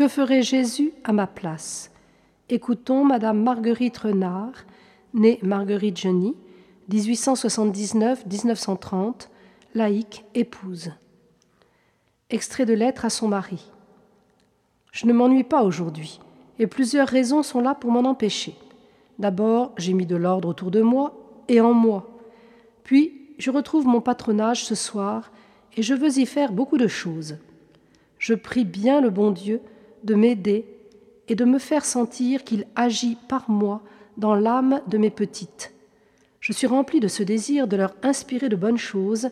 Que ferait Jésus à ma place? Écoutons Madame Marguerite Renard, née Marguerite Geny, 1879-1930, laïque, épouse. Extrait de lettre à son mari. Je ne m'ennuie pas aujourd'hui, et plusieurs raisons sont là pour m'en empêcher. D'abord, j'ai mis de l'ordre autour de moi et en moi. Puis, je retrouve mon patronage ce soir, et je veux y faire beaucoup de choses. Je prie bien le bon Dieu de m'aider et de me faire sentir qu'il agit par moi dans l'âme de mes petites. Je suis rempli de ce désir de leur inspirer de bonnes choses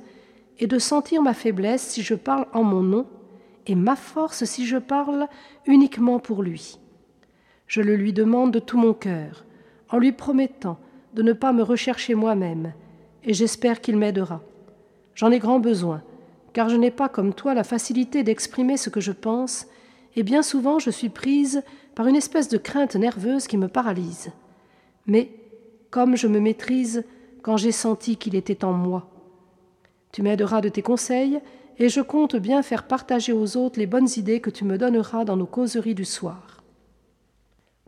et de sentir ma faiblesse si je parle en mon nom et ma force si je parle uniquement pour lui. Je le lui demande de tout mon cœur, en lui promettant de ne pas me rechercher moi-même, et j'espère qu'il m'aidera. J'en ai grand besoin, car je n'ai pas comme toi la facilité d'exprimer ce que je pense, et bien souvent je suis prise par une espèce de crainte nerveuse qui me paralyse. Mais comme je me maîtrise quand j'ai senti qu'il était en moi. Tu m'aideras de tes conseils, et je compte bien faire partager aux autres les bonnes idées que tu me donneras dans nos causeries du soir.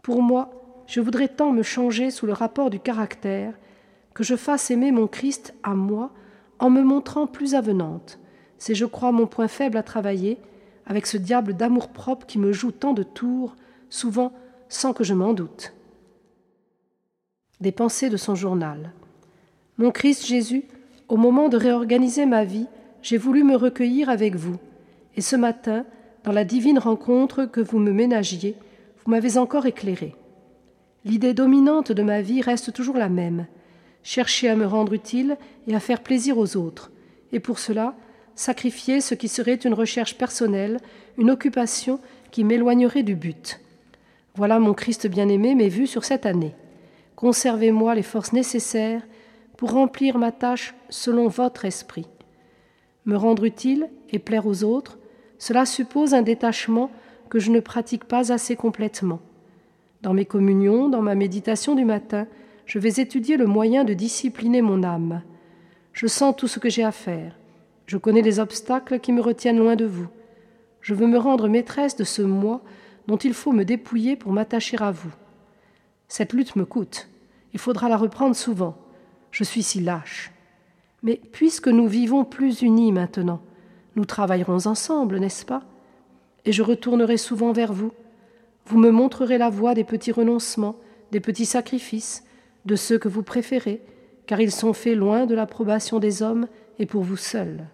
Pour moi, je voudrais tant me changer sous le rapport du caractère, que je fasse aimer mon Christ à moi en me montrant plus avenante. C'est, je crois, mon point faible à travailler, avec ce diable d'amour-propre qui me joue tant de tours, souvent sans que je m'en doute. Des pensées de son journal. Mon Christ Jésus, au moment de réorganiser ma vie, j'ai voulu me recueillir avec vous, et ce matin, dans la divine rencontre que vous me ménagiez, vous m'avez encore éclairé. L'idée dominante de ma vie reste toujours la même, chercher à me rendre utile et à faire plaisir aux autres, et pour cela, sacrifier ce qui serait une recherche personnelle, une occupation qui m'éloignerait du but. Voilà mon Christ bien-aimé mes vues sur cette année. Conservez-moi les forces nécessaires pour remplir ma tâche selon votre esprit. Me rendre utile et plaire aux autres, cela suppose un détachement que je ne pratique pas assez complètement. Dans mes communions, dans ma méditation du matin, je vais étudier le moyen de discipliner mon âme. Je sens tout ce que j'ai à faire. Je connais les obstacles qui me retiennent loin de vous. Je veux me rendre maîtresse de ce moi dont il faut me dépouiller pour m'attacher à vous. Cette lutte me coûte. Il faudra la reprendre souvent. Je suis si lâche. Mais puisque nous vivons plus unis maintenant, nous travaillerons ensemble, n'est-ce pas? Et je retournerai souvent vers vous. Vous me montrerez la voie des petits renoncements, des petits sacrifices, de ceux que vous préférez, car ils sont faits loin de l'approbation des hommes et pour vous seul.